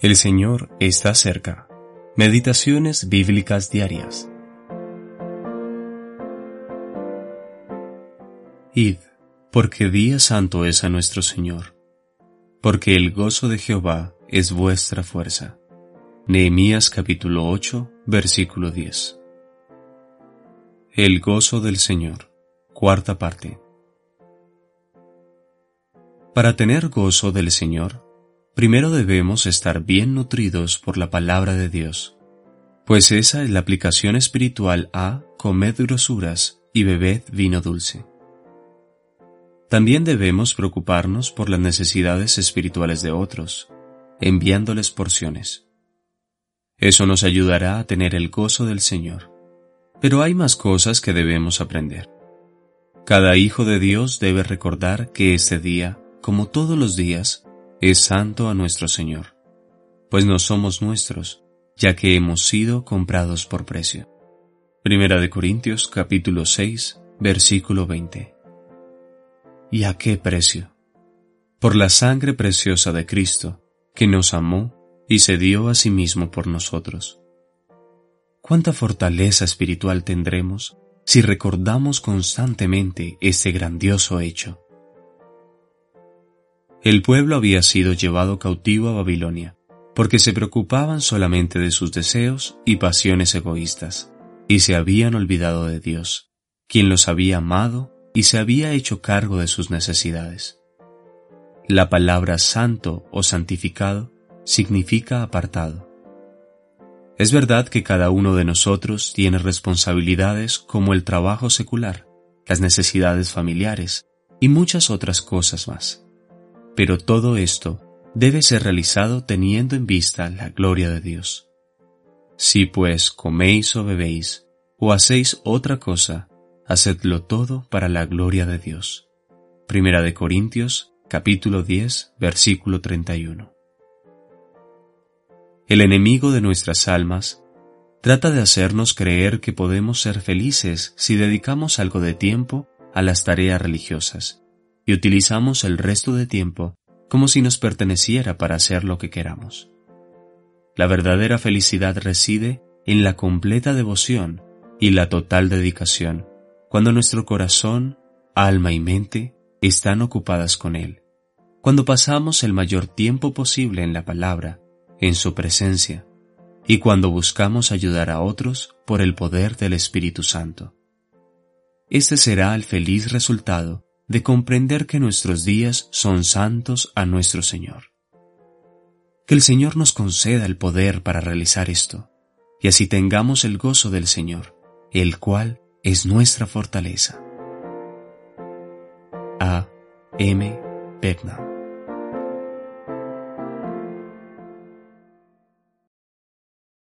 El Señor está cerca. Meditaciones bíblicas diarias. Id, porque día santo es a nuestro Señor, porque el gozo de Jehová es vuestra fuerza. Nehemías capítulo 8, versículo 10. El gozo del Señor. Cuarta parte. Para tener gozo del Señor, primero debemos estar bien nutridos por la palabra de Dios, pues esa es la aplicación espiritual a comed grosuras y bebed vino dulce. También debemos preocuparnos por las necesidades espirituales de otros, enviándoles porciones. Eso nos ayudará a tener el gozo del Señor. Pero hay más cosas que debemos aprender. Cada hijo de Dios debe recordar que este día como todos los días, es santo a nuestro Señor, pues no somos nuestros, ya que hemos sido comprados por precio. Primera de Corintios capítulo 6, versículo 20. ¿Y a qué precio? Por la sangre preciosa de Cristo, que nos amó y se dio a sí mismo por nosotros. ¿Cuánta fortaleza espiritual tendremos si recordamos constantemente este grandioso hecho? El pueblo había sido llevado cautivo a Babilonia, porque se preocupaban solamente de sus deseos y pasiones egoístas, y se habían olvidado de Dios, quien los había amado y se había hecho cargo de sus necesidades. La palabra santo o santificado significa apartado. Es verdad que cada uno de nosotros tiene responsabilidades como el trabajo secular, las necesidades familiares y muchas otras cosas más. Pero todo esto debe ser realizado teniendo en vista la gloria de Dios. Si pues coméis o bebéis, o hacéis otra cosa, hacedlo todo para la gloria de Dios. Primera de Corintios, capítulo 10, versículo 31. El enemigo de nuestras almas trata de hacernos creer que podemos ser felices si dedicamos algo de tiempo a las tareas religiosas y utilizamos el resto de tiempo como si nos perteneciera para hacer lo que queramos. La verdadera felicidad reside en la completa devoción y la total dedicación, cuando nuestro corazón, alma y mente están ocupadas con Él, cuando pasamos el mayor tiempo posible en la palabra, en su presencia, y cuando buscamos ayudar a otros por el poder del Espíritu Santo. Este será el feliz resultado de comprender que nuestros días son santos a nuestro Señor. Que el Señor nos conceda el poder para realizar esto, y así tengamos el gozo del Señor, el cual es nuestra fortaleza. A. M. Beckman